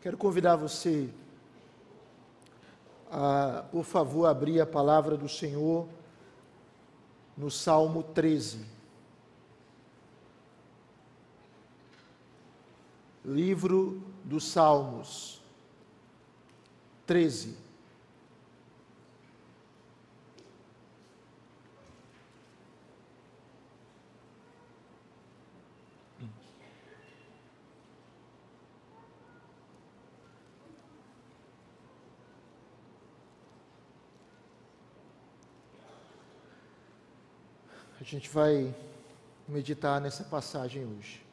Quero convidar você a, por favor, abrir a palavra do Senhor no Salmo 13. Livro dos Salmos 13. Gente vai meditar nessa passagem hoje.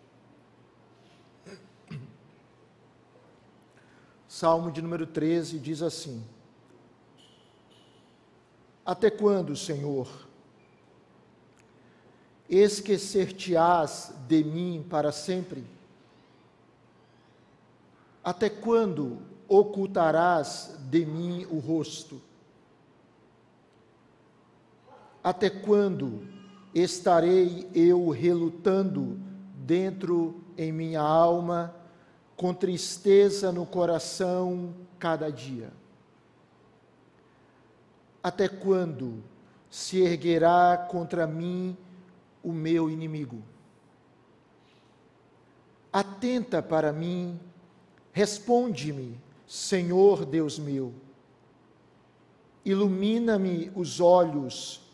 Salmo de número 13 diz assim: Até quando, Senhor, esquecer-te-ás de mim para sempre? Até quando ocultarás de mim o rosto? Até quando estarei eu relutando dentro em minha alma, com tristeza no coração cada dia. Até quando se erguerá contra mim o meu inimigo? Atenta para mim, responde-me, Senhor Deus meu. Ilumina-me os olhos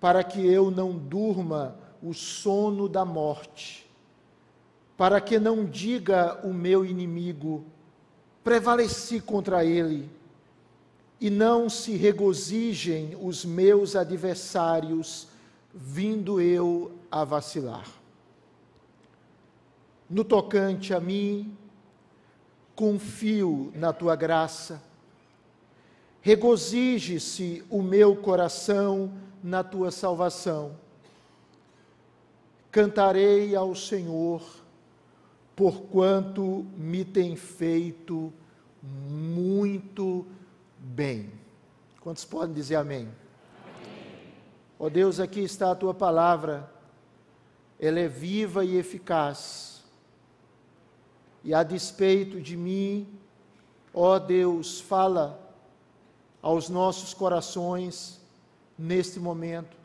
para que eu não durma o sono da morte, para que não diga o meu inimigo, prevaleci contra ele, e não se regozijem os meus adversários, vindo eu a vacilar. No tocante a mim, confio na tua graça, regozije-se o meu coração, na tua salvação. Cantarei ao Senhor, porquanto me tem feito muito bem. Quantos podem dizer amém? Ó oh Deus, aqui está a tua palavra, ela é viva e eficaz. E a despeito de mim, ó oh Deus, fala aos nossos corações neste momento.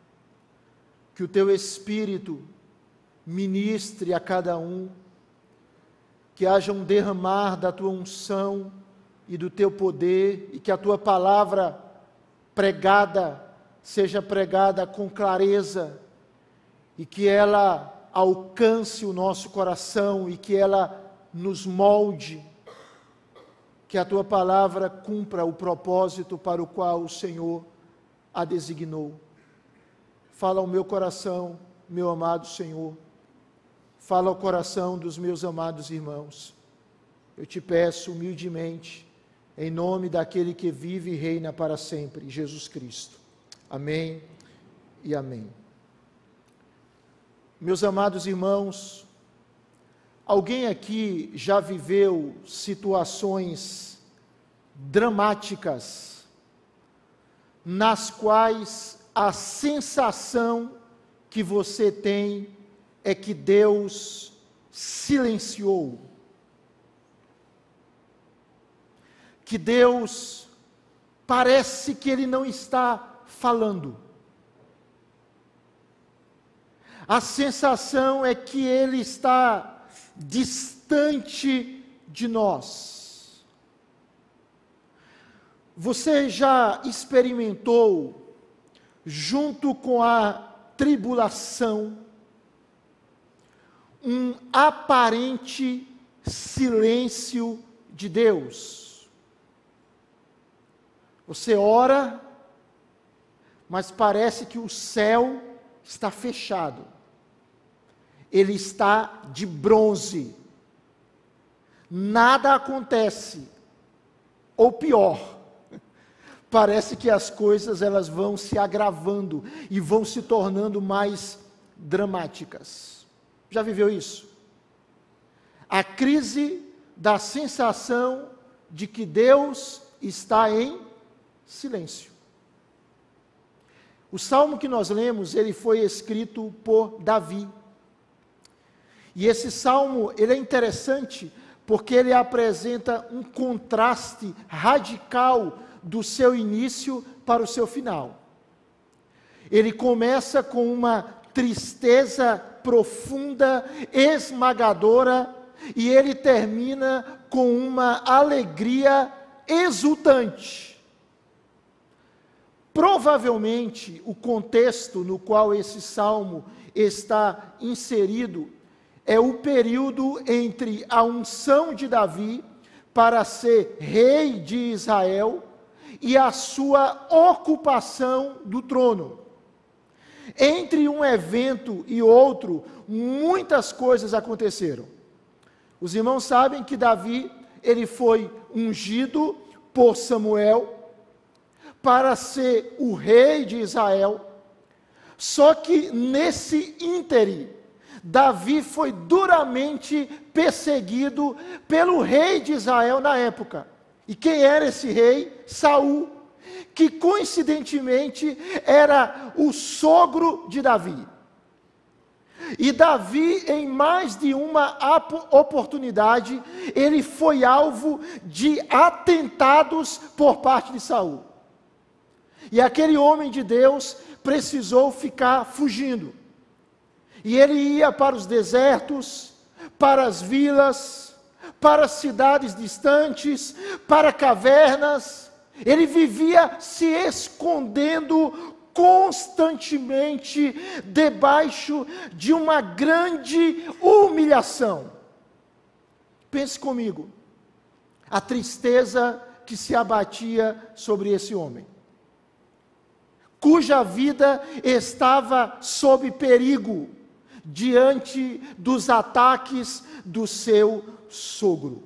Que o teu Espírito ministre a cada um, que haja um derramar da tua unção e do teu poder, e que a tua palavra pregada seja pregada com clareza, e que ela alcance o nosso coração e que ela nos molde, que a tua palavra cumpra o propósito para o qual o Senhor a designou. Fala ao meu coração, meu amado Senhor. Fala ao coração dos meus amados irmãos. Eu te peço humildemente, em nome daquele que vive e reina para sempre, Jesus Cristo. Amém e amém. Meus amados irmãos, alguém aqui já viveu situações dramáticas nas quais a sensação que você tem é que Deus silenciou. Que Deus parece que Ele não está falando. A sensação é que Ele está distante de nós. Você já experimentou, junto com a tribulação, um aparente silêncio de Deus? Você ora, mas parece que o céu está fechado, ele está de bronze, nada acontece, ou pior, parece que as coisas elas vão se agravando e vão se tornando mais dramáticas. Já viveu isso? A crise da sensação de que Deus está em silêncio. O salmo que nós lemos, ele foi escrito por Davi. E esse salmo, ele é interessante porque ele apresenta um contraste radical do seu início para o seu final. Ele começa com uma tristeza profunda, esmagadora, e ele termina com uma alegria exultante. Provavelmente, o contexto no qual esse salmo está inserido é o período entre a unção de Davi para ser rei de Israel e a sua ocupação do trono. Entre um evento e outro, muitas coisas aconteceram. Os irmãos sabem que Davi, ele foi ungido por Samuel para ser o rei de Israel. Só que nesse íntere, Davi foi duramente perseguido pelo rei de Israel na época. E quem era esse rei? Saul, que coincidentemente era o sogro de Davi. E Davi, em mais de uma oportunidade, ele foi alvo de atentados por parte de Saul. E aquele homem de Deus precisou ficar fugindo. E ele ia para os desertos, para as vilas, para cidades distantes, para cavernas. Ele vivia se escondendo constantemente debaixo de uma grande humilhação. Pense comigo, a tristeza que se abatia sobre esse homem, cuja vida estava sob perigo diante dos ataques do seu sogro.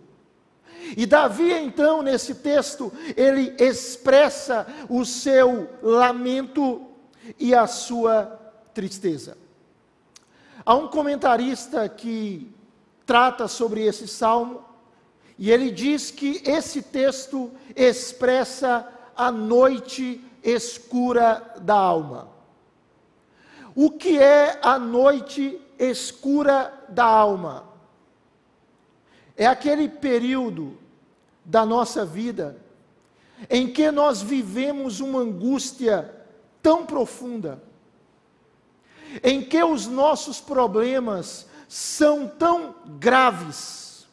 E Davi, então, nesse texto, ele expressa o seu lamento e a sua tristeza. Há um comentarista que trata sobre esse salmo, e ele diz que esse texto expressa a noite escura da alma. O que é a noite escura da alma? É aquele período da nossa vida em que nós vivemos uma angústia tão profunda, em que os nossos problemas são tão graves,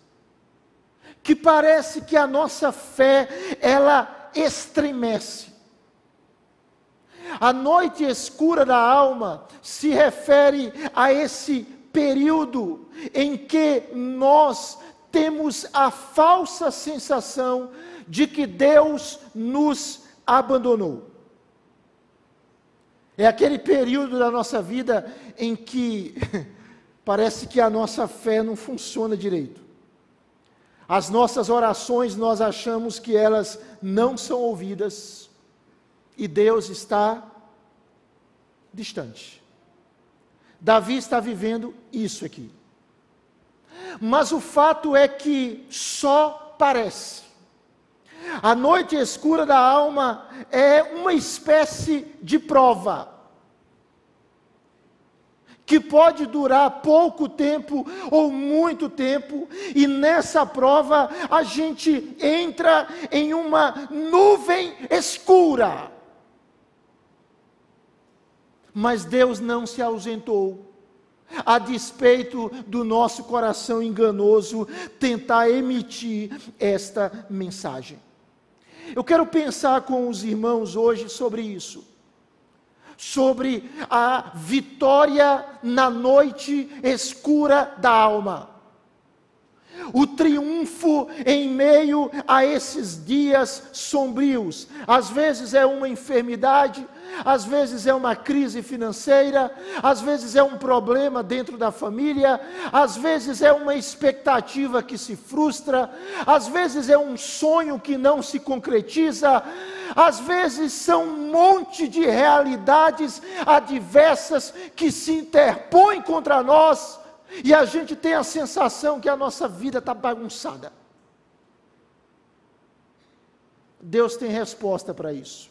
que parece que a nossa fé ela estremece. A noite escura da alma se refere a esse período em que nós temos a falsa sensação de que Deus nos abandonou. É aquele período da nossa vida em que parece que a nossa fé não funciona direito. As nossas orações nós achamos que elas não são ouvidas e Deus está distante. Davi está vivendo isso aqui. Mas o fato é que só parece. A noite escura da alma é uma espécie de prova que pode durar pouco tempo ou muito tempo, e nessa prova a gente entra em uma nuvem escura mas Deus não se ausentou. A despeito do nosso coração enganoso tentar emitir esta mensagem. Eu quero pensar com os irmãos hoje sobre isso. Sobre a vitória na noite escura da alma o triunfo em meio a esses dias sombrios. Às vezes é uma enfermidade, às vezes é uma crise financeira, às vezes é um problema dentro da família, às vezes é uma expectativa que se frustra, às vezes é um sonho que não se concretiza, às vezes são um monte de realidades adversas que se interpõem contra nós e a gente tem a sensação que a nossa vida está bagunçada. Deus tem resposta para isso.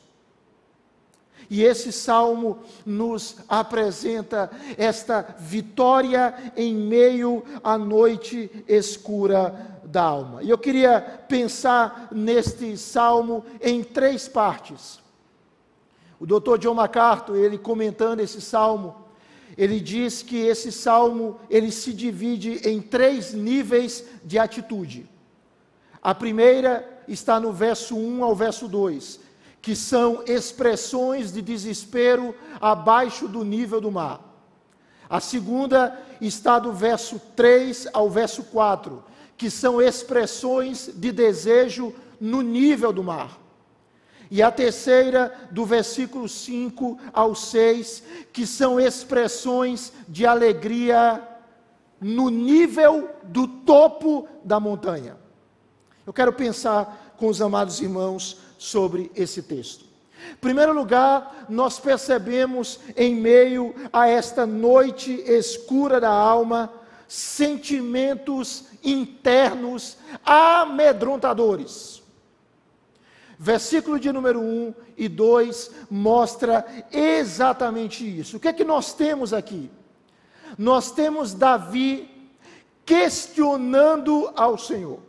E esse salmo nos apresenta esta vitória em meio à noite escura da alma. E eu queria pensar neste salmo em três partes. O Dr. John MacArthur, ele comentando esse salmo, ele diz que esse salmo ele se divide em três níveis de atitude. A primeira está no verso 1 ao verso 2, que são expressões de desespero abaixo do nível do mar. A segunda está do verso 3 ao verso 4, que são expressões de desejo no nível do mar. E a terceira, do versículo 5 ao 6, que são expressões de alegria no nível do topo da montanha. Eu quero pensar com os amados irmãos sobre esse texto. Em primeiro lugar, nós percebemos em meio a esta noite escura da alma, sentimentos internos amedrontadores. Versículo de número 1 e 2 mostra exatamente isso. O que é que nós temos aqui? Nós temos Davi questionando ao Senhor.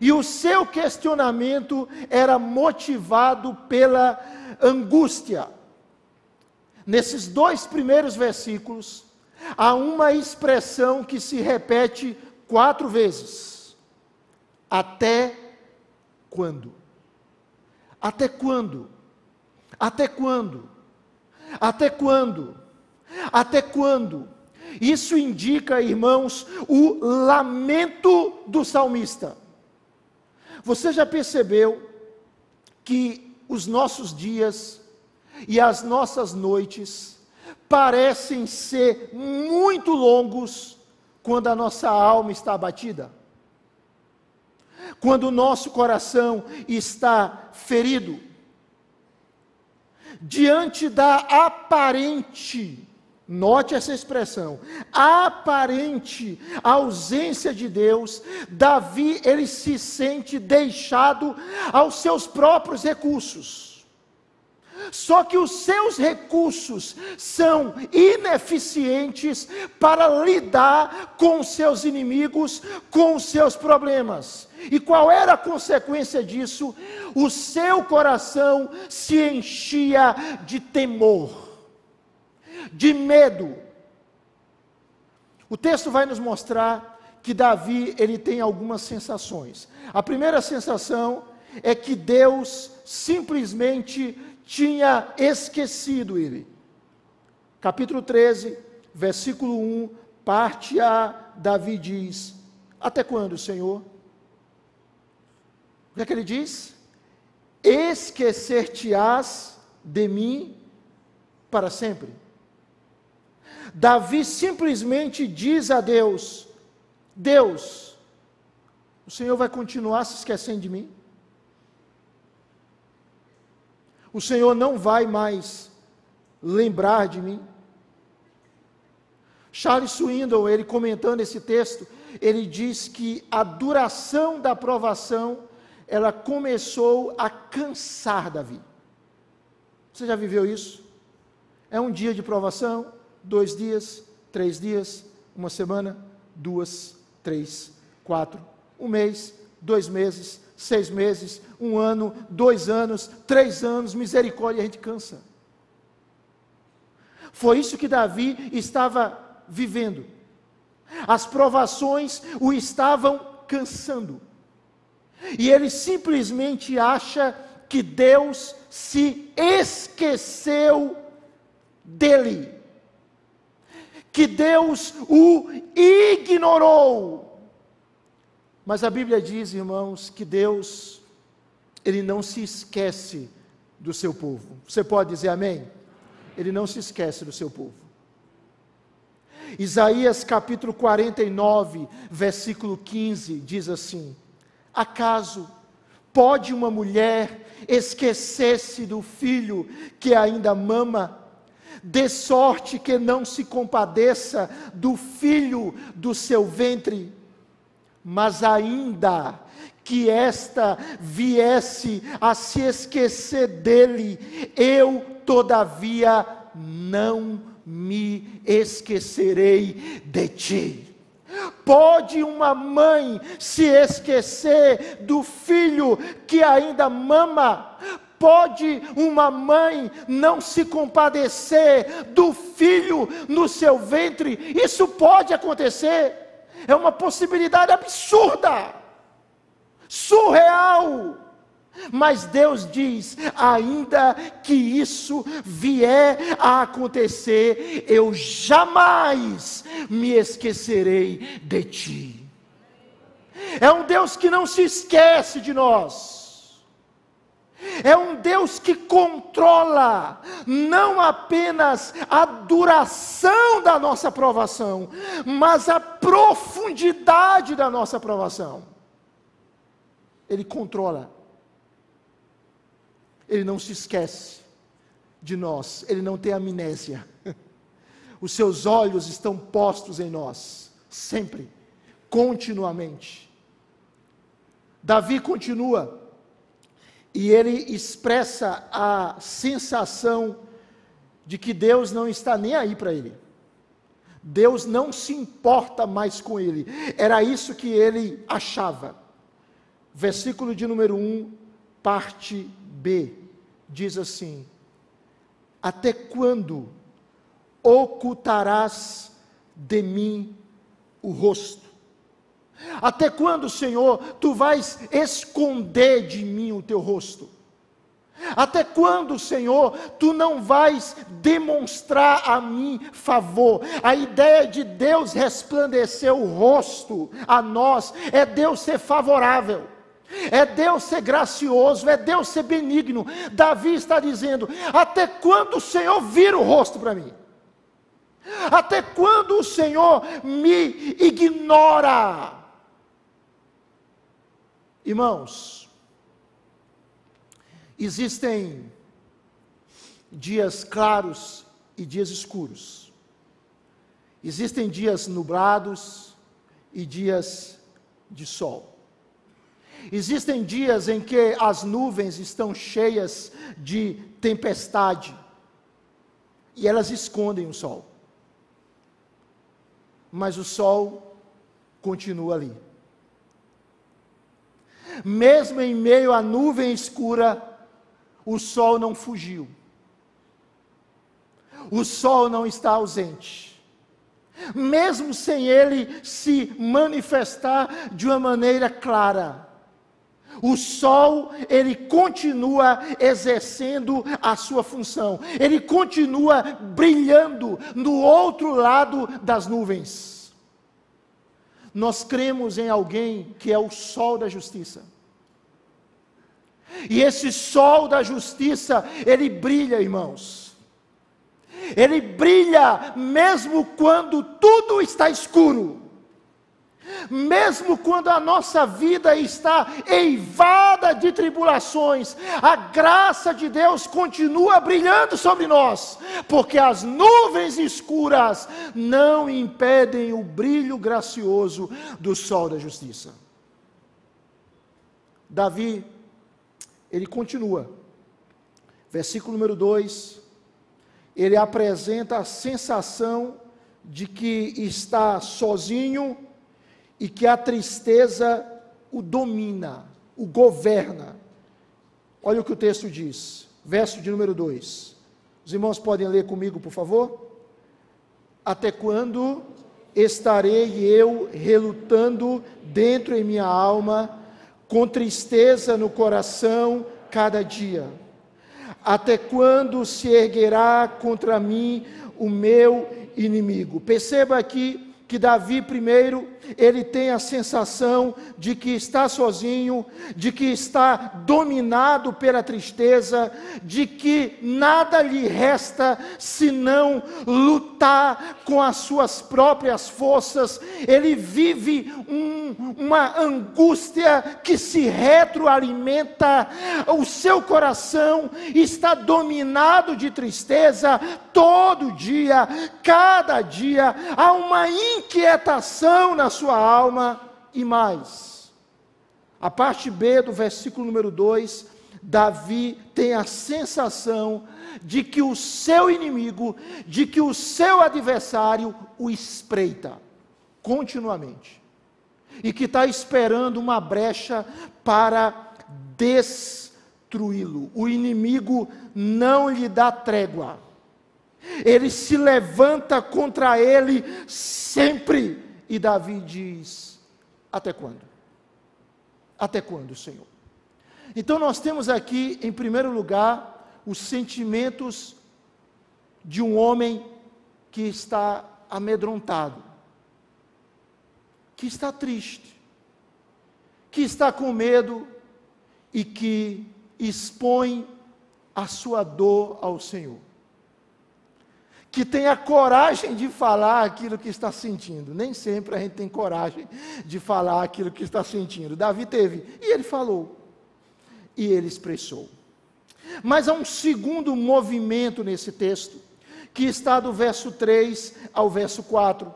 E o seu questionamento era motivado pela angústia. Nesses dois primeiros versículos, há uma expressão que se repete quatro vezes: Até quando? Até quando? Até quando? Até quando? Até quando? Isso indica, irmãos, o lamento do salmista. Você já percebeu que os nossos dias e as nossas noites parecem ser muito longos quando a nossa alma está abatida? Quando o nosso coração está ferido, diante da aparente, note essa expressão, aparente ausência de Deus, Davi ele se sente deixado aos seus próprios recursos. Só que os seus recursos são ineficientes para lidar com os seus inimigos, com os seus problemas. E qual era a consequência disso? O seu coração se enchia de temor, de medo. O texto vai nos mostrar que Davi ele tem algumas sensações. A primeira sensação é que Deus simplesmente tinha esquecido ele. Capítulo 13, versículo 1, parte A, Davi diz: Até quando, Senhor? O que é que ele diz? Esquecer-te-ás de mim para sempre. Davi simplesmente diz a Deus: Deus, o Senhor vai continuar se esquecendo de mim? O Senhor não vai mais lembrar de mim. Charles Swindoll, ele comentando esse texto, ele diz que a duração da provação, ela começou a cansar Davi. Você já viveu isso? É um dia de provação, dois dias, três dias, uma semana, duas, três, quatro, um mês, dois meses, seis meses, um ano, dois anos, três anos, misericórdia, a gente cansa. Foi isso que Davi estava vivendo. As provações o estavam cansando. E ele simplesmente acha que Deus se esqueceu dele. Que Deus o ignorou. Mas a Bíblia diz, irmãos, que Deus, Ele não se esquece do seu povo. Você pode dizer amém? Ele não se esquece do seu povo. Isaías capítulo 49, versículo 15, diz assim: Acaso pode uma mulher esquecer-se do filho que ainda mama, de sorte que não se compadeça do filho do seu ventre? Mas ainda que esta viesse a se esquecer dele, eu todavia não me esquecerei de ti. Pode uma mãe se esquecer do filho que ainda mama? Pode uma mãe não se compadecer do filho no seu ventre? Isso pode acontecer. É uma possibilidade absurda, surreal. Mas Deus diz: ainda que isso vier a acontecer, eu jamais me esquecerei de ti. É um Deus que não se esquece de nós. É um Deus que controla não apenas a duração da nossa provação, mas a profundidade da nossa provação. Ele controla ele não se esquece de nós, ele não tem amnésia. Os seus olhos estão postos em nós, sempre, continuamente. Davi continua, e ele expressa a sensação de que Deus não está nem aí para ele. Deus não se importa mais com ele. Era isso que ele achava. Versículo de número 1, parte B diz assim: Até quando ocultarás de mim o rosto? Até quando, Senhor, tu vais esconder de mim o teu rosto? Até quando, Senhor, tu não vais demonstrar a mim favor? A ideia de Deus resplandecer o rosto a nós é Deus ser favorável é Deus ser gracioso, é Deus ser benigno. Davi está dizendo: até quando o Senhor vira o rosto para mim? Até quando o Senhor me ignora? Irmãos, existem dias claros e dias escuros. Existem dias nublados e dias de sol. Existem dias em que as nuvens estão cheias de tempestade e elas escondem o sol. Mas o sol continua ali. Mesmo em meio à nuvem escura, o sol não fugiu. O sol não está ausente mesmo sem ele se manifestar de uma maneira clara. O sol, ele continua exercendo a sua função, ele continua brilhando no outro lado das nuvens. Nós cremos em alguém que é o sol da justiça. E esse sol da justiça, ele brilha, irmãos. Ele brilha mesmo quando tudo está escuro mesmo quando a nossa vida está eivada de tribulações, a graça de Deus continua brilhando sobre nós, porque as nuvens escuras não impedem o brilho gracioso do sol da justiça. Davi, ele continua, versículo número 2, ele apresenta a sensação de que está sozinho e que a tristeza o domina, o governa. Olha o que o texto diz, verso de número 2. Os irmãos podem ler comigo, por favor? Até quando estarei eu relutando dentro em minha alma, com tristeza no coração cada dia? Até quando se erguerá contra mim o meu inimigo? Perceba aqui que Davi, primeiro, ele tem a sensação de que está sozinho, de que está dominado pela tristeza, de que nada lhe resta senão lutar com as suas próprias forças. Ele vive um, uma angústia que se retroalimenta, o seu coração está dominado de tristeza todo dia, cada dia, há uma inquietação na sua alma e mais. A parte B do versículo número 2, Davi tem a sensação de que o seu inimigo, de que o seu adversário o espreita. continuamente e que está esperando uma brecha para destruí-lo. O inimigo não lhe dá trégua. Ele se levanta contra ele sempre. E Davi diz: Até quando? Até quando, Senhor? Então nós temos aqui, em primeiro lugar, os sentimentos de um homem que está amedrontado, que está triste, que está com medo e que expõe a sua dor ao Senhor. Que tem a coragem de falar aquilo que está sentindo. Nem sempre a gente tem coragem de falar aquilo que está sentindo. Davi teve, e ele falou, e ele expressou. Mas há um segundo movimento nesse texto, que está do verso 3 ao verso 4,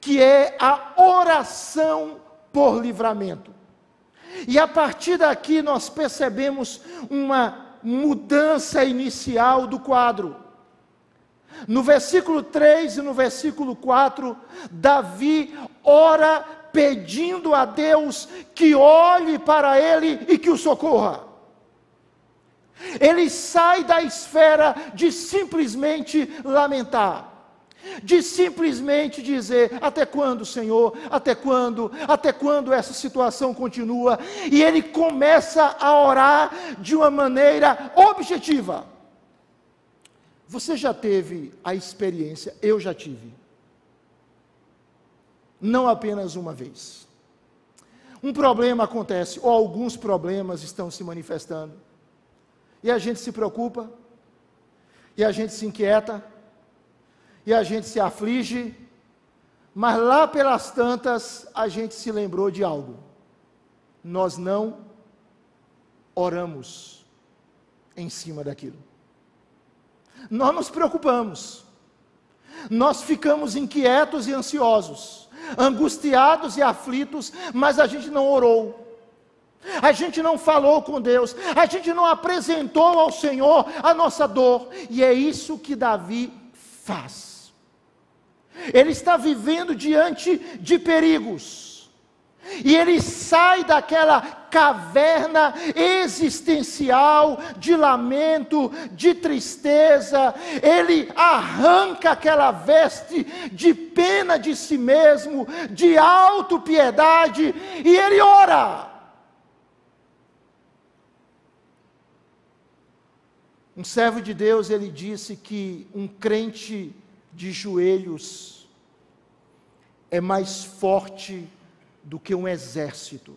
que é a oração por livramento. E a partir daqui nós percebemos uma mudança inicial do quadro. No versículo 3 e no versículo 4, Davi ora pedindo a Deus que olhe para ele e que o socorra. Ele sai da esfera de simplesmente lamentar de simplesmente dizer: até quando, Senhor? Até quando? Até quando essa situação continua? E ele começa a orar de uma maneira objetiva. Você já teve a experiência, eu já tive. Não apenas uma vez. Um problema acontece, ou alguns problemas estão se manifestando, e a gente se preocupa, e a gente se inquieta, e a gente se aflige, mas lá pelas tantas a gente se lembrou de algo. Nós não oramos em cima daquilo. Nós nos preocupamos. Nós ficamos inquietos e ansiosos, angustiados e aflitos, mas a gente não orou. A gente não falou com Deus, a gente não apresentou ao Senhor a nossa dor, e é isso que Davi faz. Ele está vivendo diante de perigos. E ele sai daquela caverna existencial de lamento, de tristeza, ele arranca aquela veste de pena de si mesmo, de autopiedade, e ele ora. Um servo de Deus, ele disse que um crente de joelhos é mais forte do que um exército.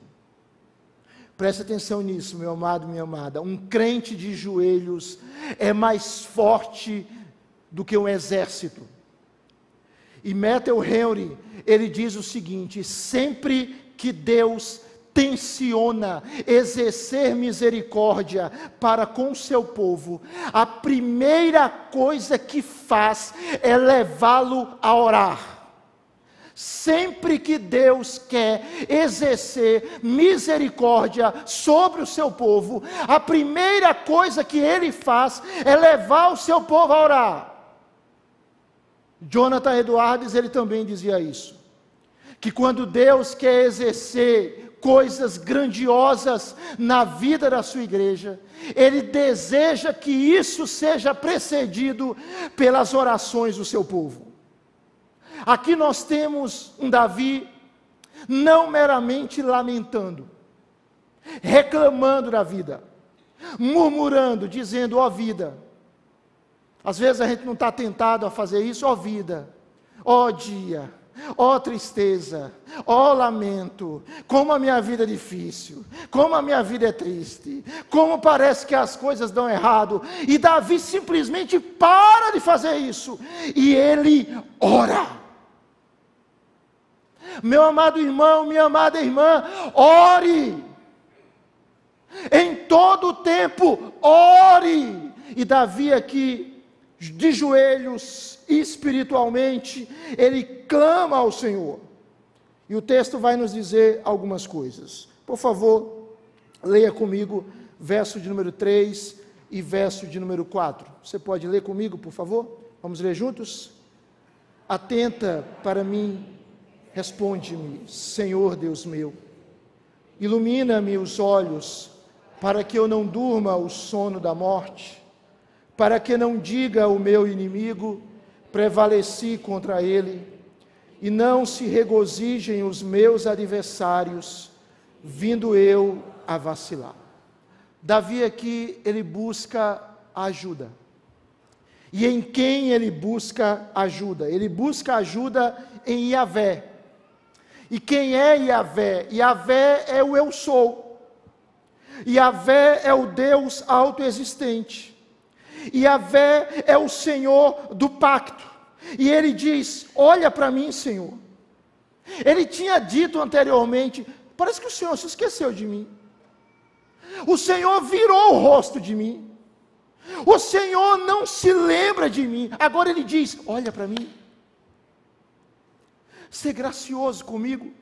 Preste atenção nisso, meu amado, minha amada. Um crente de joelhos é mais forte do que um exército. E Matthew Henry, ele diz o seguinte: sempre que Deus tenciona exercer misericórdia para com seu povo, a primeira coisa que faz é levá-lo a orar. Sempre que Deus quer exercer misericórdia sobre o seu povo, a primeira coisa que ele faz é levar o seu povo a orar. Jonathan Edwards, ele também dizia isso. Que quando Deus quer exercer coisas grandiosas na vida da sua igreja, ele deseja que isso seja precedido pelas orações do seu povo. Aqui nós temos um Davi não meramente lamentando, reclamando da vida, murmurando, dizendo: ó oh, vida. Às vezes a gente não está tentado a fazer isso, ó oh, vida, ó oh, dia, Ó oh, tristeza, ó oh, lamento, como a minha vida é difícil, como a minha vida é triste, como parece que as coisas dão errado. E Davi simplesmente para de fazer isso e ele ora. Meu amado irmão, minha amada irmã, ore. Em todo o tempo, ore. E Davi aqui de joelhos espiritualmente, ele clama ao Senhor. E o texto vai nos dizer algumas coisas. Por favor, leia comigo verso de número 3 e verso de número 4. Você pode ler comigo, por favor? Vamos ler juntos? Atenta para mim, Responde-me, Senhor Deus meu. Ilumina-me os olhos, para que eu não durma o sono da morte, para que não diga o meu inimigo, prevaleci contra ele, e não se regozijem os meus adversários, vindo eu a vacilar. Davi aqui, ele busca ajuda. E em quem ele busca ajuda? Ele busca ajuda em Yahvé. E quem é Yahvé? Yahvé é o eu sou. Yahvé é o Deus autoexistente. Yahvé é o Senhor do pacto. E ele diz: Olha para mim, Senhor. Ele tinha dito anteriormente: Parece que o Senhor se esqueceu de mim. O Senhor virou o rosto de mim. O Senhor não se lembra de mim. Agora ele diz: Olha para mim. Ser gracioso comigo.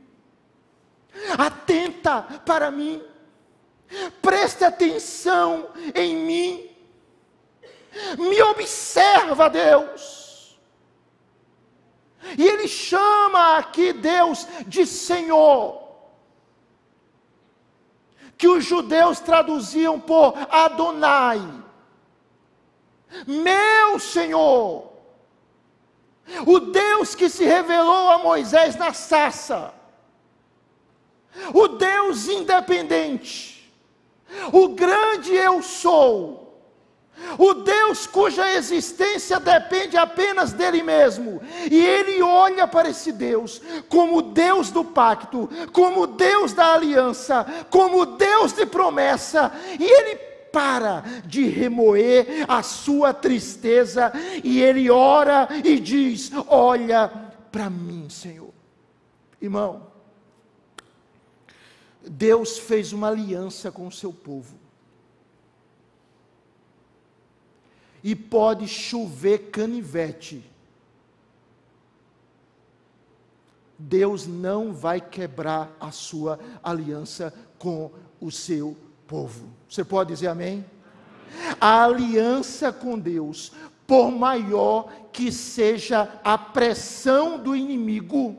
Atenta para mim. Preste atenção em mim. Me observa, Deus. E ele chama aqui Deus de Senhor que os judeus traduziam por Adonai. Meu Senhor, o Deus que se revelou a Moisés na sarça, o Deus independente, o grande eu sou, o Deus cuja existência depende apenas dele mesmo, e ele olha para esse Deus como Deus do pacto, como Deus da aliança, como Deus de promessa, e ele para de remoer a sua tristeza e ele ora e diz: Olha para mim, Senhor. Irmão, Deus fez uma aliança com o seu povo. e pode chover canivete. Deus não vai quebrar a sua aliança com o seu povo. Você pode dizer amém? A aliança com Deus, por maior que seja a pressão do inimigo,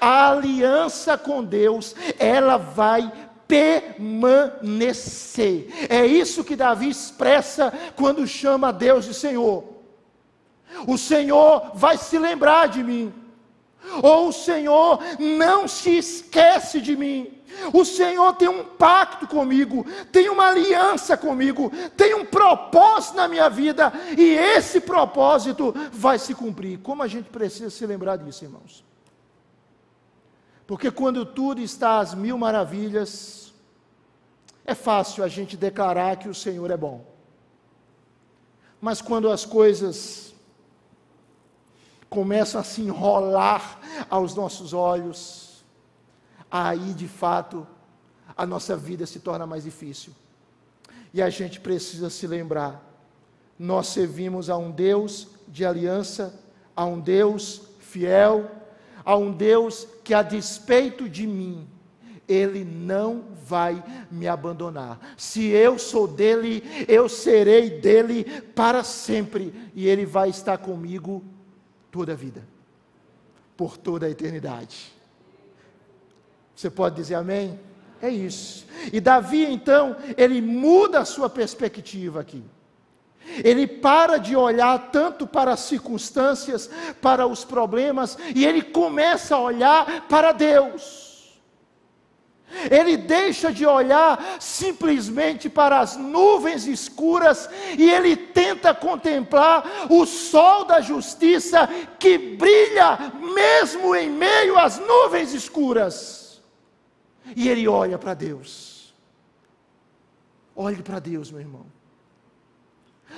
a aliança com Deus, ela vai permanecer. É isso que Davi expressa quando chama Deus de Senhor. O Senhor vai se lembrar de mim. Ou o Senhor não se esquece de mim. O Senhor tem um pacto comigo, tem uma aliança comigo, tem um propósito na minha vida, e esse propósito vai se cumprir. Como a gente precisa se lembrar disso, irmãos? Porque quando tudo está às mil maravilhas, é fácil a gente declarar que o Senhor é bom. Mas quando as coisas começam a se enrolar aos nossos olhos, aí de fato a nossa vida se torna mais difícil. E a gente precisa se lembrar: nós servimos a um Deus de aliança, a um Deus fiel, a um Deus que, a despeito de mim, Ele não vai me abandonar. Se eu sou dele, eu serei dele para sempre, e Ele vai estar comigo toda a vida, por toda a eternidade. Você pode dizer amém? É isso. E Davi, então, ele muda a sua perspectiva aqui. Ele para de olhar tanto para as circunstâncias, para os problemas, e ele começa a olhar para Deus. Ele deixa de olhar simplesmente para as nuvens escuras e ele tenta contemplar o sol da justiça que brilha mesmo em meio às nuvens escuras. E ele olha para Deus. Olhe para Deus, meu irmão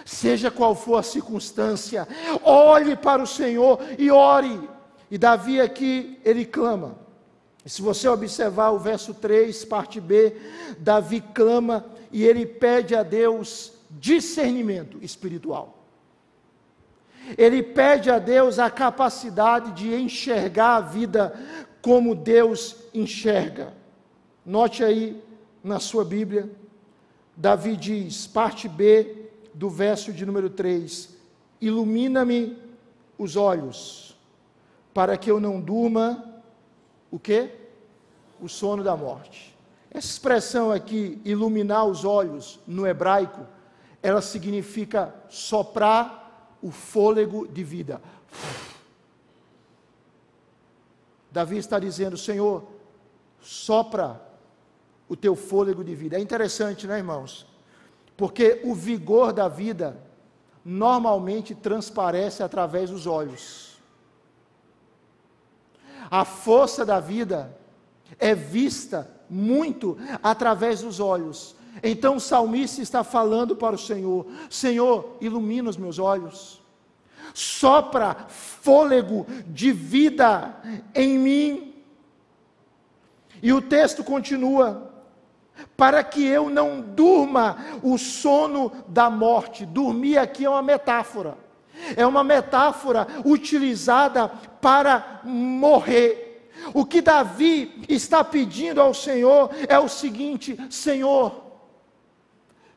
seja qual for a circunstância, olhe para o Senhor e ore. E Davi aqui, ele clama. Se você observar o verso 3, parte B, Davi clama e ele pede a Deus discernimento espiritual. Ele pede a Deus a capacidade de enxergar a vida como Deus enxerga. Note aí na sua Bíblia, Davi diz, parte B, do verso de número 3: Ilumina-me os olhos, para que eu não durma o que? O sono da morte. Essa expressão aqui, iluminar os olhos, no hebraico, ela significa soprar o fôlego de vida. Davi está dizendo: Senhor, sopra o teu fôlego de vida. É interessante, né, irmãos? Porque o vigor da vida normalmente transparece através dos olhos. A força da vida é vista muito através dos olhos. Então o salmista está falando para o Senhor: Senhor, ilumina os meus olhos, sopra fôlego de vida em mim. E o texto continua: para que eu não durma o sono da morte. Dormir aqui é uma metáfora. É uma metáfora utilizada para morrer. O que Davi está pedindo ao Senhor é o seguinte: Senhor,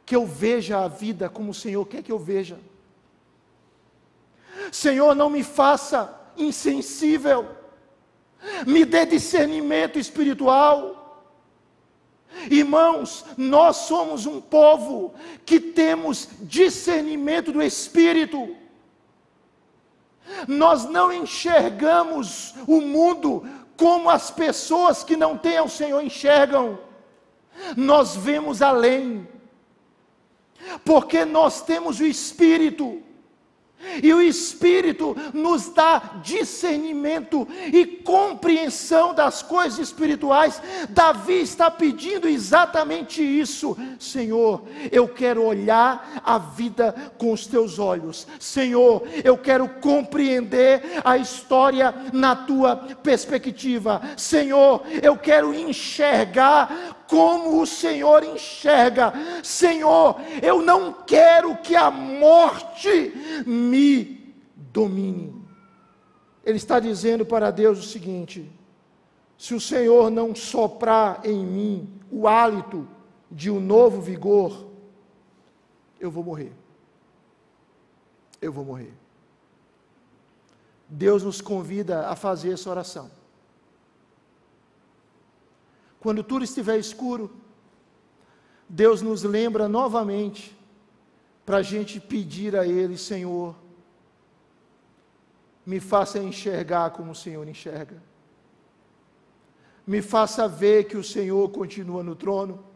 que eu veja a vida como o Senhor quer que eu veja. Senhor, não me faça insensível, me dê discernimento espiritual. Irmãos, nós somos um povo que temos discernimento do Espírito. Nós não enxergamos o mundo como as pessoas que não têm o Senhor enxergam. Nós vemos além, porque nós temos o Espírito. E o Espírito nos dá discernimento e compreensão das coisas espirituais. Davi está pedindo exatamente isso. Senhor, eu quero olhar a vida com os teus olhos. Senhor, eu quero compreender a história na tua perspectiva. Senhor, eu quero enxergar como o Senhor enxerga. Senhor, eu não quero que a morte me domine. Ele está dizendo para Deus o seguinte: se o Senhor não soprar em mim o hálito de um novo vigor, eu vou morrer. Eu vou morrer. Deus nos convida a fazer essa oração. Quando tudo estiver escuro, Deus nos lembra novamente para a gente pedir a Ele, Senhor, me faça enxergar como o Senhor enxerga. Me faça ver que o Senhor continua no trono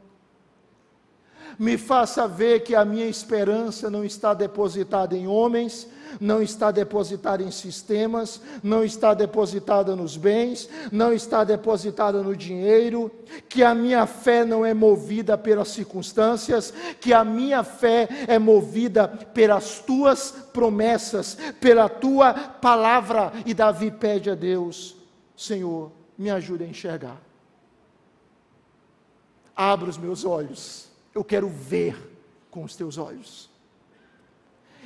me faça ver que a minha esperança não está depositada em homens, não está depositada em sistemas, não está depositada nos bens, não está depositada no dinheiro, que a minha fé não é movida pelas circunstâncias, que a minha fé é movida pelas tuas promessas, pela tua palavra. E Davi pede a Deus: Senhor, me ajude a enxergar. Abra os meus olhos eu quero ver com os teus olhos.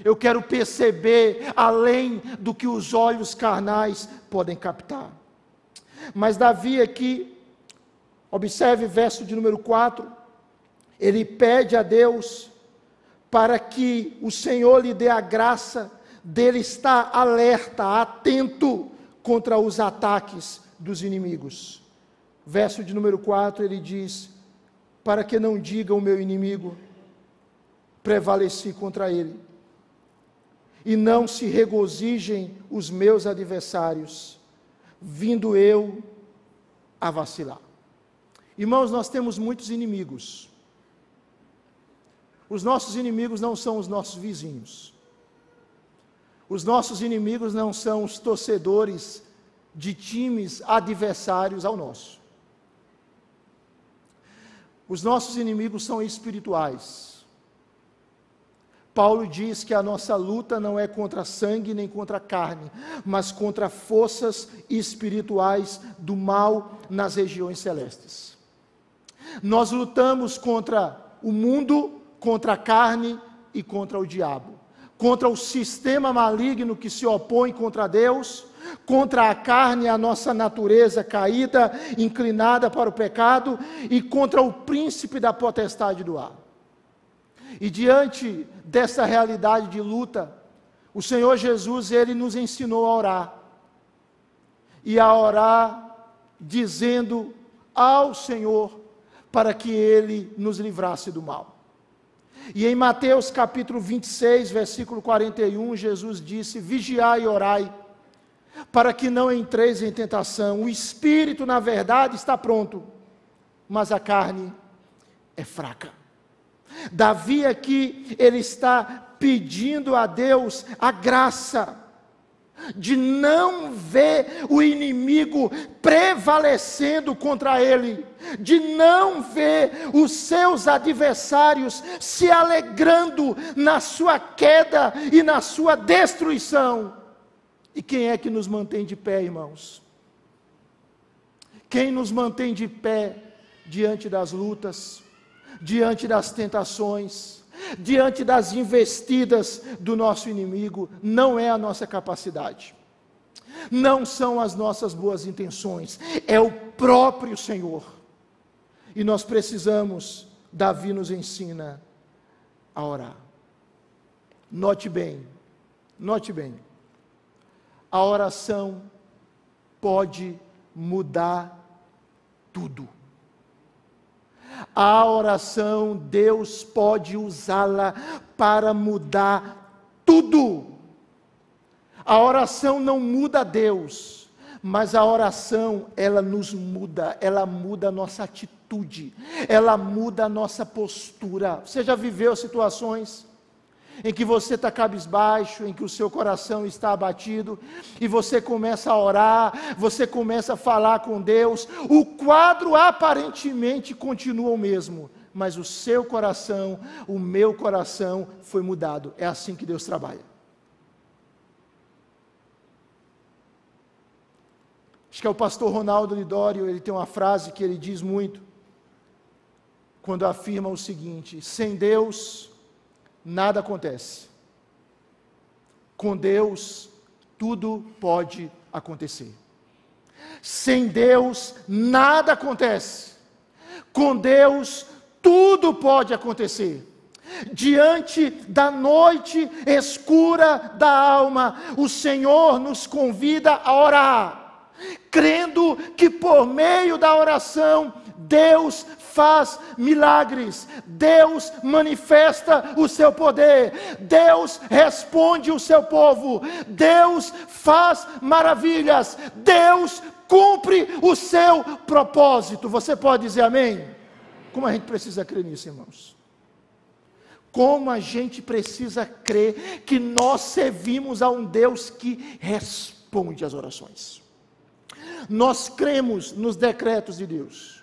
Eu quero perceber além do que os olhos carnais podem captar. Mas Davi aqui, observe verso de número 4, ele pede a Deus para que o Senhor lhe dê a graça dele estar alerta, atento contra os ataques dos inimigos. Verso de número 4, ele diz: para que não diga o meu inimigo, prevaleci contra ele, e não se regozijem os meus adversários, vindo eu a vacilar. Irmãos, nós temos muitos inimigos. Os nossos inimigos não são os nossos vizinhos. Os nossos inimigos não são os torcedores de times adversários ao nosso. Os nossos inimigos são espirituais. Paulo diz que a nossa luta não é contra sangue nem contra carne, mas contra forças espirituais do mal nas regiões celestes. Nós lutamos contra o mundo, contra a carne e contra o diabo, contra o sistema maligno que se opõe contra Deus contra a carne, a nossa natureza caída, inclinada para o pecado, e contra o príncipe da potestade do ar. E diante dessa realidade de luta, o Senhor Jesus, ele nos ensinou a orar. E a orar dizendo ao Senhor para que ele nos livrasse do mal. E em Mateus capítulo 26, versículo 41, Jesus disse: Vigiai e orai, para que não entreis em tentação. O espírito, na verdade, está pronto, mas a carne é fraca. Davi aqui, ele está pedindo a Deus a graça de não ver o inimigo prevalecendo contra ele, de não ver os seus adversários se alegrando na sua queda e na sua destruição. E quem é que nos mantém de pé, irmãos? Quem nos mantém de pé diante das lutas, diante das tentações? diante das investidas do nosso inimigo, não é a nossa capacidade, não são as nossas boas intenções, é o próprio Senhor. E nós precisamos, Davi nos ensina a orar. Note bem, note bem, a oração pode mudar tudo. A oração, Deus pode usá-la para mudar tudo. A oração não muda Deus, mas a oração, ela nos muda, ela muda a nossa atitude, ela muda a nossa postura. Você já viveu situações em que você está cabisbaixo, em que o seu coração está abatido, e você começa a orar, você começa a falar com Deus, o quadro aparentemente continua o mesmo, mas o seu coração, o meu coração foi mudado. É assim que Deus trabalha. Acho que é o pastor Ronaldo Lidório, ele tem uma frase que ele diz muito, quando afirma o seguinte: sem Deus, nada acontece. Com Deus, tudo pode acontecer. Sem Deus, nada acontece. Com Deus, tudo pode acontecer. Diante da noite escura da alma, o Senhor nos convida a orar, crendo que por meio da oração Deus faz milagres, Deus manifesta o seu poder, Deus responde o seu povo, Deus faz maravilhas, Deus cumpre o seu propósito. Você pode dizer amém? Como a gente precisa crer nisso, irmãos? Como a gente precisa crer que nós servimos a um Deus que responde às orações. Nós cremos nos decretos de Deus.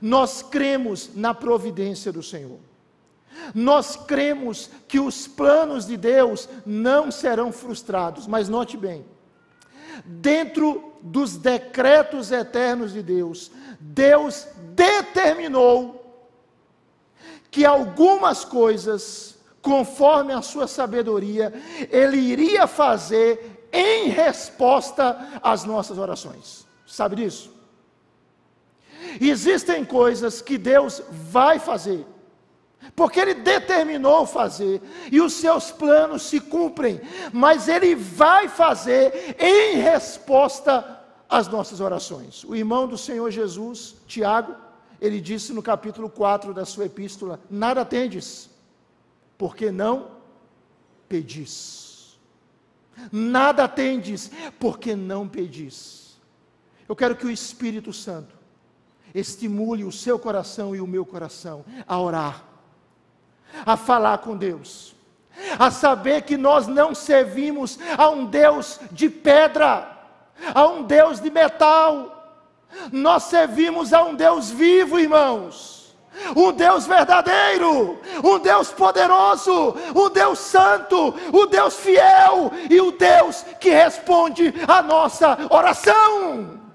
Nós cremos na providência do Senhor. Nós cremos que os planos de Deus não serão frustrados, mas note bem, dentro dos decretos eternos de Deus, Deus determinou que algumas coisas, conforme a sua sabedoria, Ele iria fazer em resposta às nossas orações. Sabe disso? Existem coisas que Deus vai fazer, porque Ele determinou fazer, e os seus planos se cumprem, mas Ele vai fazer em resposta às nossas orações. O irmão do Senhor Jesus, Tiago, ele disse no capítulo 4 da sua epístola: Nada tendes, porque não pedis. Nada tendes, porque não pedis. Eu quero que o Espírito Santo estimule o seu coração e o meu coração a orar, a falar com Deus, a saber que nós não servimos a um Deus de pedra, a um Deus de metal, nós servimos a um Deus vivo, irmãos um Deus verdadeiro, um Deus poderoso, um Deus santo, um Deus fiel e o Deus que responde a nossa oração.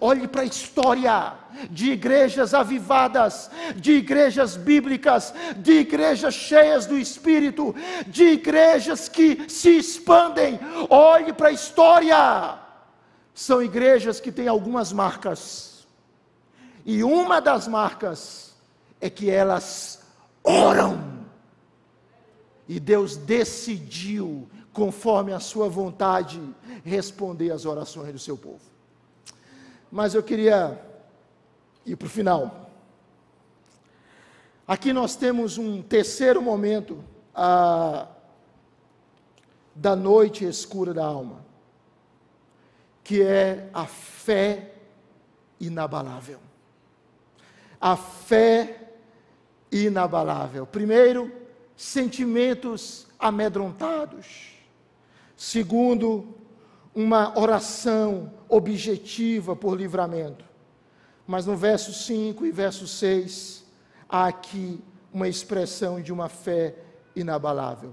Olhe para a história de igrejas avivadas, de igrejas bíblicas, de igrejas cheias do Espírito, de igrejas que se expandem. Olhe para a história. São igrejas que têm algumas marcas. E uma das marcas é que elas oram. E Deus decidiu, conforme a sua vontade, responder às orações do seu povo. Mas eu queria ir para o final. Aqui nós temos um terceiro momento ah, da noite escura da alma, que é a fé inabalável. A fé inabalável. Primeiro, sentimentos amedrontados. Segundo, uma oração objetiva por livramento. Mas no verso 5 e verso 6, há aqui uma expressão de uma fé inabalável.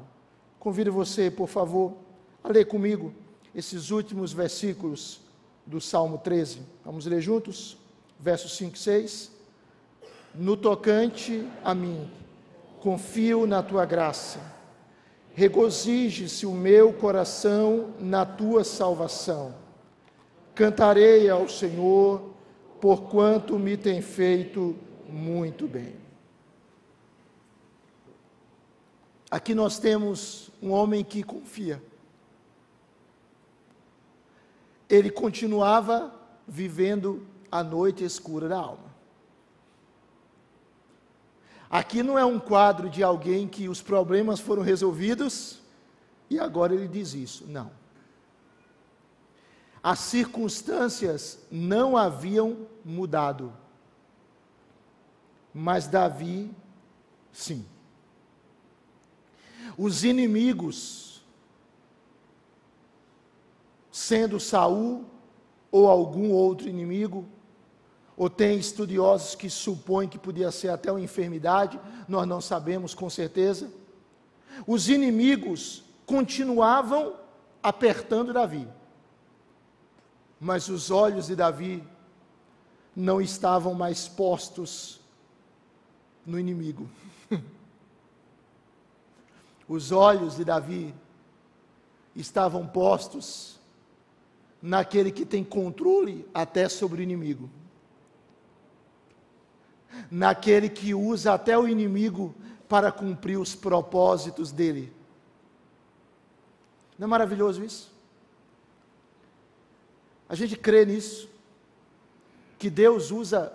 Convido você, por favor, a ler comigo esses últimos versículos do Salmo 13. Vamos ler juntos? Versos 5 e 6. No tocante a mim, confio na tua graça. Regozije-se o meu coração na tua salvação. Cantarei ao Senhor, porquanto me tem feito muito bem. Aqui nós temos um homem que confia. Ele continuava vivendo a noite escura da alma. Aqui não é um quadro de alguém que os problemas foram resolvidos e agora ele diz isso. Não. As circunstâncias não haviam mudado. Mas Davi, sim. Os inimigos, sendo Saul ou algum outro inimigo, ou tem estudiosos que supõem que podia ser até uma enfermidade, nós não sabemos com certeza. Os inimigos continuavam apertando Davi, mas os olhos de Davi não estavam mais postos no inimigo. Os olhos de Davi estavam postos naquele que tem controle até sobre o inimigo naquele que usa até o inimigo para cumprir os propósitos dele. Não é maravilhoso isso? A gente crê nisso, que Deus usa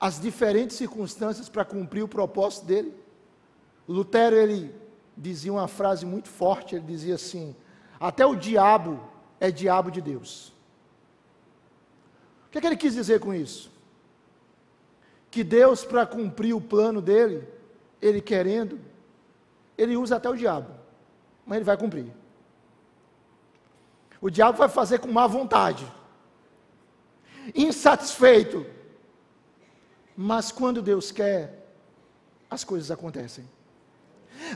as diferentes circunstâncias para cumprir o propósito dele. Lutero ele dizia uma frase muito forte, ele dizia assim: até o diabo é diabo de Deus. O que, é que ele quis dizer com isso? que Deus, para cumprir o plano dele, ele querendo, ele usa até o diabo, mas ele vai cumprir. O diabo vai fazer com má vontade, insatisfeito, mas quando Deus quer, as coisas acontecem.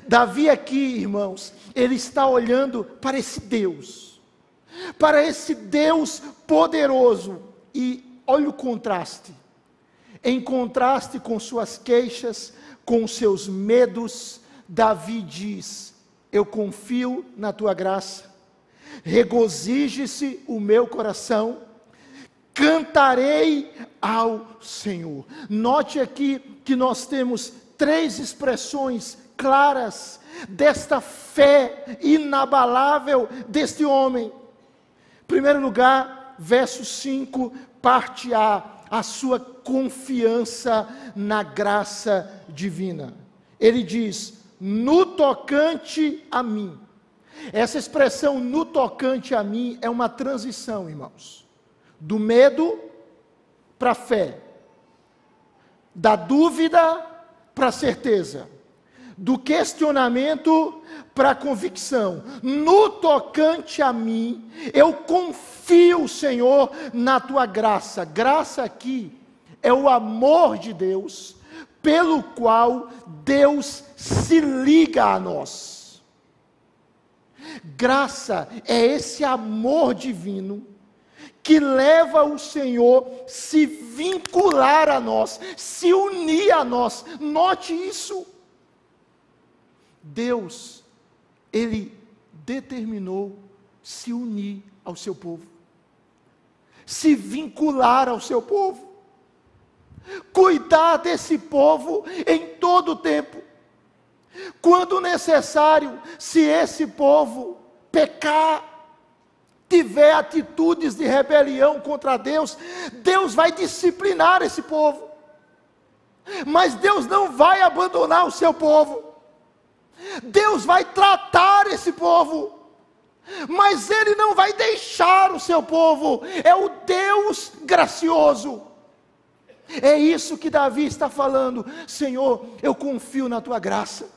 Davi aqui, irmãos, ele está olhando para esse Deus, para esse Deus poderoso, e olha o contraste. Em contraste com suas queixas, com seus medos, Davi diz: Eu confio na tua graça, regozije-se o meu coração, cantarei ao Senhor. Note aqui que nós temos três expressões claras desta fé inabalável deste homem. Em primeiro lugar, verso 5, parte A a sua confiança na graça divina. Ele diz: no tocante a mim. Essa expressão no tocante a mim é uma transição, irmãos, do medo para a fé, da dúvida para a certeza, do questionamento para a convicção. No tocante a mim, eu confio, Senhor, na tua graça. Graça aqui é o amor de Deus, pelo qual Deus se liga a nós. Graça é esse amor divino que leva o Senhor se vincular a nós, se unir a nós. Note isso. Deus ele determinou se unir ao seu povo, se vincular ao seu povo, cuidar desse povo em todo o tempo. Quando necessário, se esse povo pecar, tiver atitudes de rebelião contra Deus, Deus vai disciplinar esse povo. Mas Deus não vai abandonar o seu povo. Deus vai tratar esse povo. Mas ele não vai deixar o seu povo. É o Deus gracioso. É isso que Davi está falando. Senhor, eu confio na tua graça.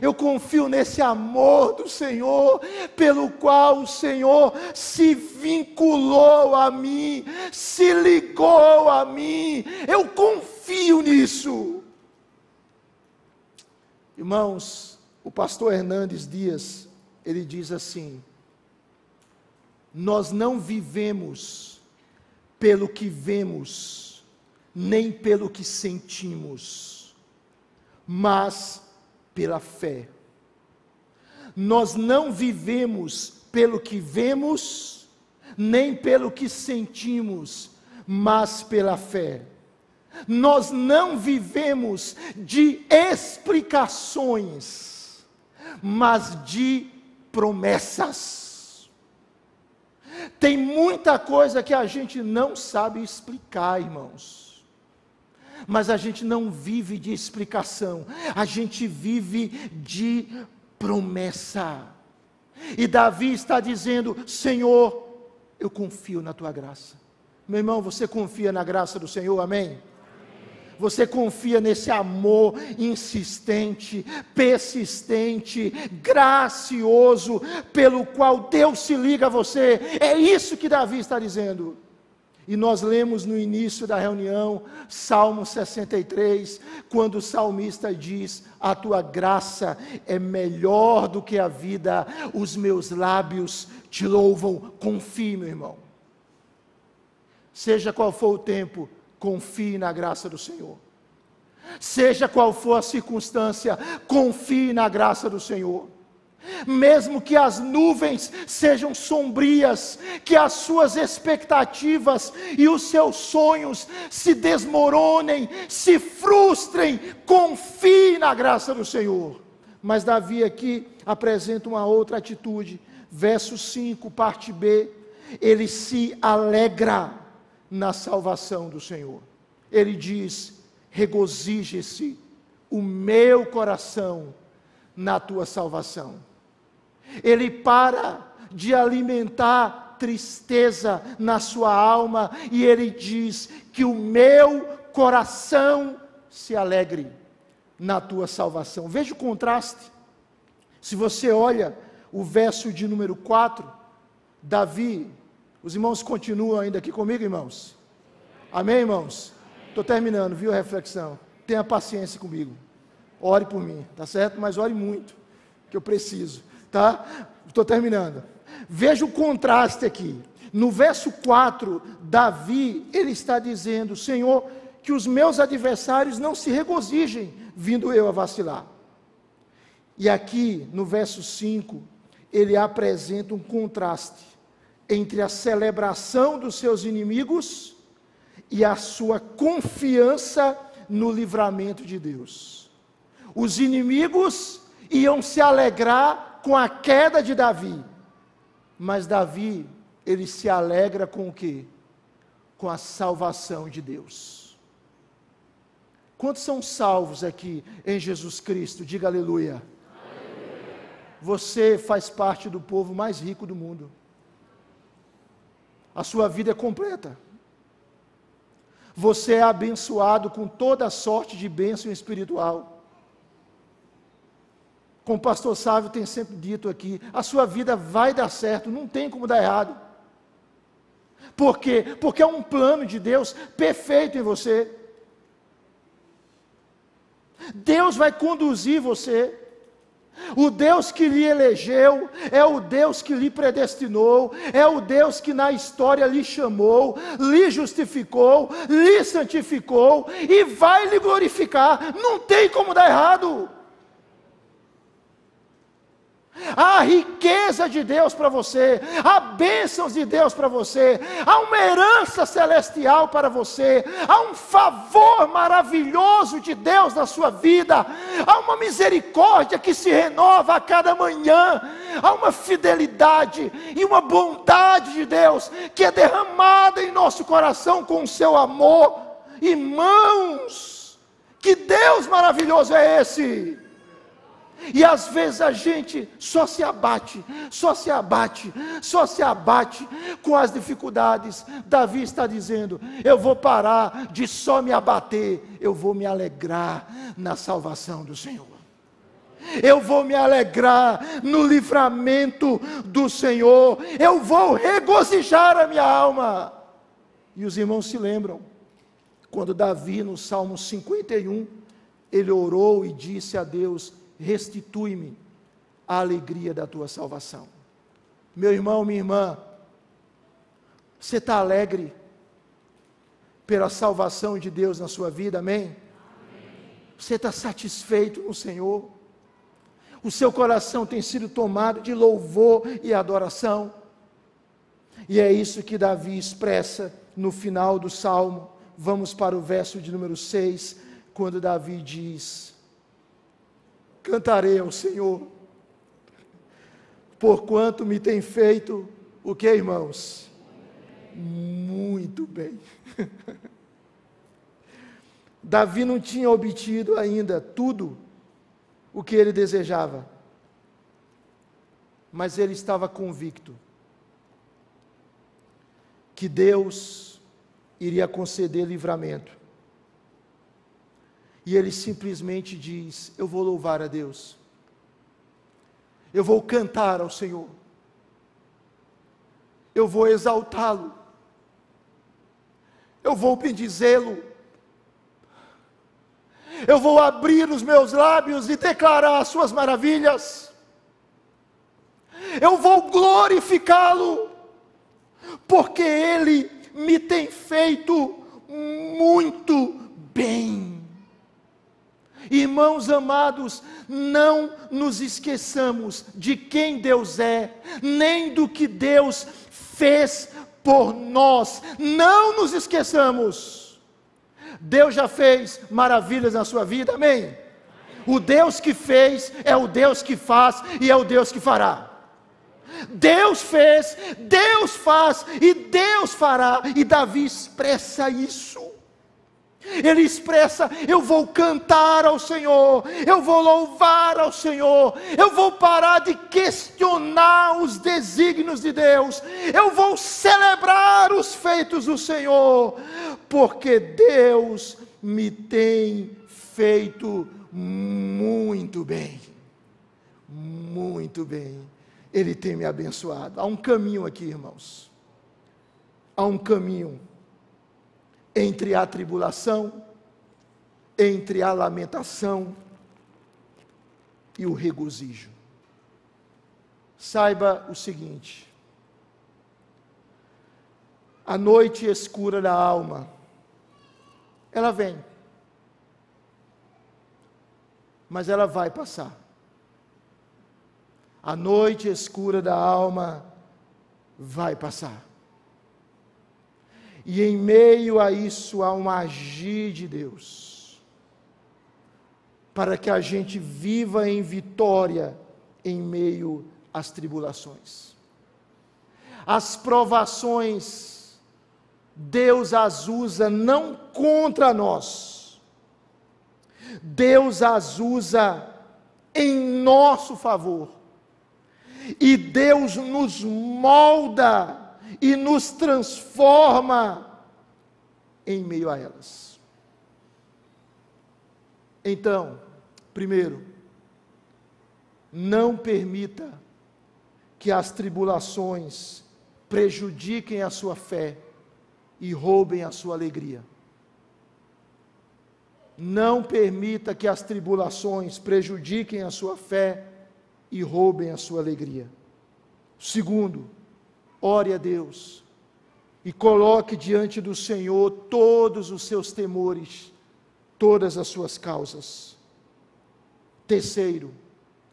Eu confio nesse amor do Senhor, pelo qual o Senhor se vinculou a mim, se ligou a mim. Eu confio nisso. Irmãos, o pastor Hernandes Dias, ele diz assim: Nós não vivemos pelo que vemos, nem pelo que sentimos, mas pela fé. Nós não vivemos pelo que vemos, nem pelo que sentimos, mas pela fé. Nós não vivemos de explicações, mas de promessas. Tem muita coisa que a gente não sabe explicar, irmãos mas a gente não vive de explicação, a gente vive de promessa. E Davi está dizendo: Senhor, eu confio na tua graça. Meu irmão, você confia na graça do Senhor, amém? Você confia nesse amor insistente, persistente, gracioso, pelo qual Deus se liga a você. É isso que Davi está dizendo. E nós lemos no início da reunião, Salmo 63, quando o salmista diz: A tua graça é melhor do que a vida, os meus lábios te louvam. Confie, meu irmão. Seja qual for o tempo, confie na graça do Senhor. Seja qual for a circunstância, confie na graça do Senhor mesmo que as nuvens sejam sombrias, que as suas expectativas e os seus sonhos se desmoronem, se frustrem, confie na graça do Senhor. Mas Davi aqui apresenta uma outra atitude, verso 5, parte B, ele se alegra na salvação do Senhor. Ele diz: regozije-se o meu coração na tua salvação ele para de alimentar tristeza na sua alma e ele diz: Que o meu coração se alegre na tua salvação. Veja o contraste. Se você olha o verso de número 4, Davi, os irmãos continuam ainda aqui comigo, irmãos? Amém, irmãos? Estou terminando, viu a reflexão? Tenha paciência comigo. Ore por mim, tá certo? Mas ore muito, que eu preciso tá? Estou terminando. Veja o contraste aqui. No verso 4, Davi, ele está dizendo: Senhor, que os meus adversários não se regozijem, vindo eu a vacilar. E aqui, no verso 5, ele apresenta um contraste entre a celebração dos seus inimigos e a sua confiança no livramento de Deus. Os inimigos iam se alegrar com a queda de Davi. Mas Davi, ele se alegra com o que? Com a salvação de Deus. Quantos são salvos aqui em Jesus Cristo? Diga aleluia. aleluia. Você faz parte do povo mais rico do mundo. A sua vida é completa. Você é abençoado com toda sorte de bênção espiritual. Como o pastor Sávio tem sempre dito aqui, a sua vida vai dar certo, não tem como dar errado. Por quê? Porque é um plano de Deus perfeito em você. Deus vai conduzir você. O Deus que lhe elegeu, é o Deus que lhe predestinou, é o Deus que na história lhe chamou, lhe justificou, lhe santificou e vai lhe glorificar. Não tem como dar errado. Há riqueza de Deus para você, há bênçãos de Deus para você, há uma herança celestial para você, há um favor maravilhoso de Deus na sua vida, há uma misericórdia que se renova a cada manhã, há uma fidelidade e uma bondade de Deus que é derramada em nosso coração com o seu amor. Irmãos, que Deus maravilhoso é esse! E às vezes a gente só se abate, só se abate, só se abate com as dificuldades. Davi está dizendo: eu vou parar de só me abater, eu vou me alegrar na salvação do Senhor. Eu vou me alegrar no livramento do Senhor, eu vou regozijar a minha alma. E os irmãos se lembram, quando Davi, no Salmo 51, ele orou e disse a Deus: restitui-me a alegria da tua salvação. Meu irmão, minha irmã, você está alegre pela salvação de Deus na sua vida, amém? amém. Você está satisfeito no Senhor? O seu coração tem sido tomado de louvor e adoração? E é isso que Davi expressa no final do salmo. Vamos para o verso de número 6, quando Davi diz: cantarei ao Senhor, porquanto me tem feito o que, irmãos? Muito bem. Davi não tinha obtido ainda tudo o que ele desejava, mas ele estava convicto que Deus iria conceder livramento. E ele simplesmente diz: Eu vou louvar a Deus, eu vou cantar ao Senhor, eu vou exaltá-lo, eu vou bendizê-lo, eu vou abrir os meus lábios e declarar as suas maravilhas, eu vou glorificá-lo, porque ele me tem feito muito bem. Irmãos amados, não nos esqueçamos de quem Deus é, nem do que Deus fez por nós. Não nos esqueçamos. Deus já fez maravilhas na sua vida, amém? O Deus que fez é o Deus que faz e é o Deus que fará. Deus fez, Deus faz e Deus fará, e Davi expressa isso. Ele expressa: eu vou cantar ao Senhor, eu vou louvar ao Senhor, eu vou parar de questionar os desígnios de Deus, eu vou celebrar os feitos do Senhor, porque Deus me tem feito muito bem, muito bem, Ele tem me abençoado. Há um caminho aqui, irmãos, há um caminho entre a tribulação, entre a lamentação e o regozijo. Saiba o seguinte: a noite escura da alma, ela vem, mas ela vai passar. A noite escura da alma vai passar. E em meio a isso há um agir de Deus, para que a gente viva em vitória em meio às tribulações. As provações, Deus as usa não contra nós, Deus as usa em nosso favor, e Deus nos molda e nos transforma em meio a elas. Então, primeiro, não permita que as tribulações prejudiquem a sua fé e roubem a sua alegria. Não permita que as tribulações prejudiquem a sua fé e roubem a sua alegria. Segundo, ore a Deus e coloque diante do Senhor todos os seus temores, todas as suas causas. Terceiro,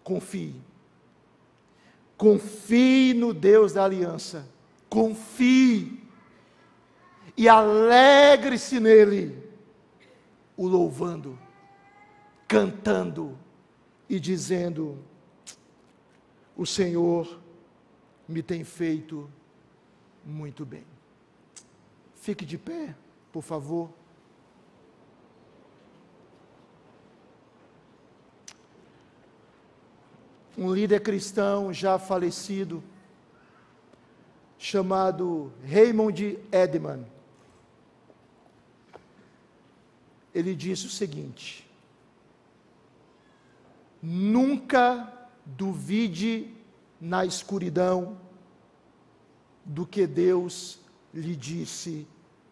confie. Confie no Deus da aliança. Confie. E alegre-se nele, o louvando, cantando e dizendo: O Senhor me tem feito muito bem. Fique de pé, por favor. um líder cristão já falecido, chamado Raymond Edman. Ele disse o seguinte: Nunca duvide na escuridão do que Deus lhe disse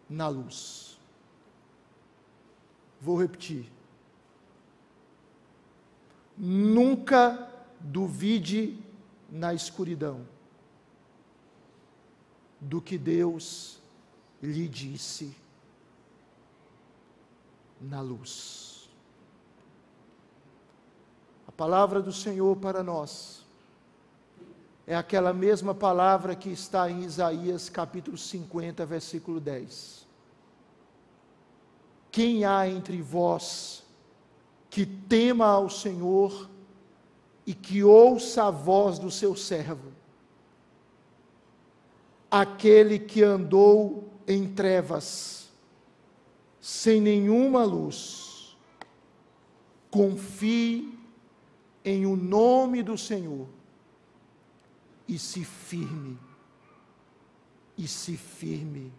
na luz. Vou repetir. Nunca duvide na escuridão do que Deus lhe disse na luz. A palavra do Senhor para nós é aquela mesma palavra que está em Isaías capítulo 50, versículo 10. Quem há entre vós que tema ao Senhor e que ouça a voz do seu servo. Aquele que andou em trevas, sem nenhuma luz, confie em o nome do Senhor e se firme, e se firme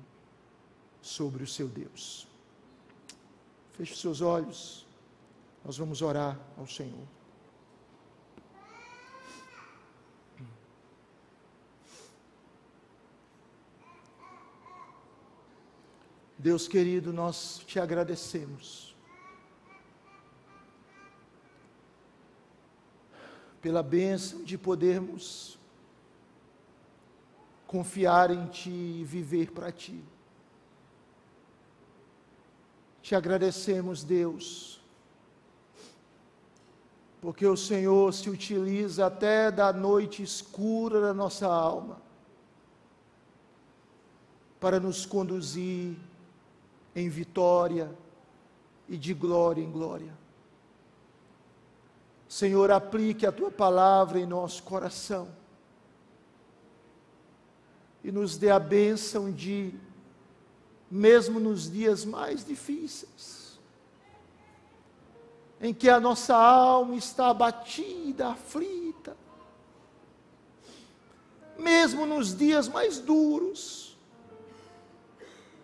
sobre o seu Deus. Feche seus olhos, nós vamos orar ao Senhor. Deus querido, nós te agradecemos pela bênção de podermos confiar em Ti e viver para Ti. Te agradecemos, Deus, porque o Senhor se utiliza até da noite escura da nossa alma para nos conduzir em vitória e de glória em glória. Senhor, aplique a tua palavra em nosso coração e nos dê a bênção de, mesmo nos dias mais difíceis, em que a nossa alma está abatida, aflita, mesmo nos dias mais duros,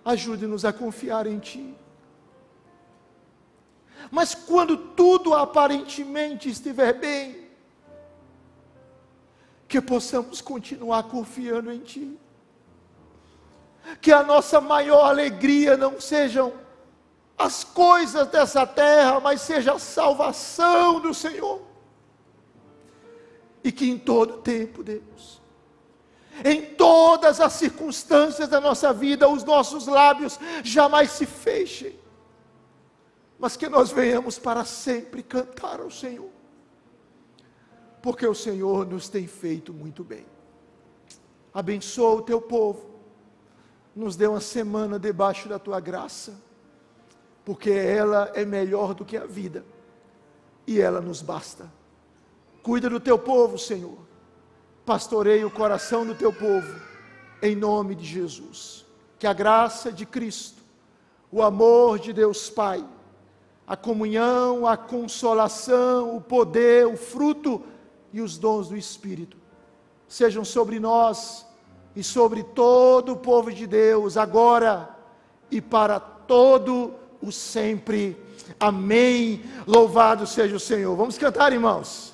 ajude-nos a confiar em Ti. Mas quando tudo aparentemente estiver bem, que possamos continuar confiando em Ti. Que a nossa maior alegria não sejam as coisas dessa terra, mas seja a salvação do Senhor. E que em todo tempo, Deus, em todas as circunstâncias da nossa vida, os nossos lábios jamais se fechem, mas que nós venhamos para sempre cantar ao Senhor, porque o Senhor nos tem feito muito bem. Abençoa o teu povo, nos dê uma semana debaixo da tua graça, porque ela é melhor do que a vida e ela nos basta. Cuida do teu povo, Senhor pastoreie o coração do teu povo, em nome de Jesus. Que a graça de Cristo, o amor de Deus Pai, a comunhão, a consolação, o poder, o fruto e os dons do Espírito sejam sobre nós e sobre todo o povo de Deus, agora e para todo o sempre. Amém. Louvado seja o Senhor. Vamos cantar, irmãos.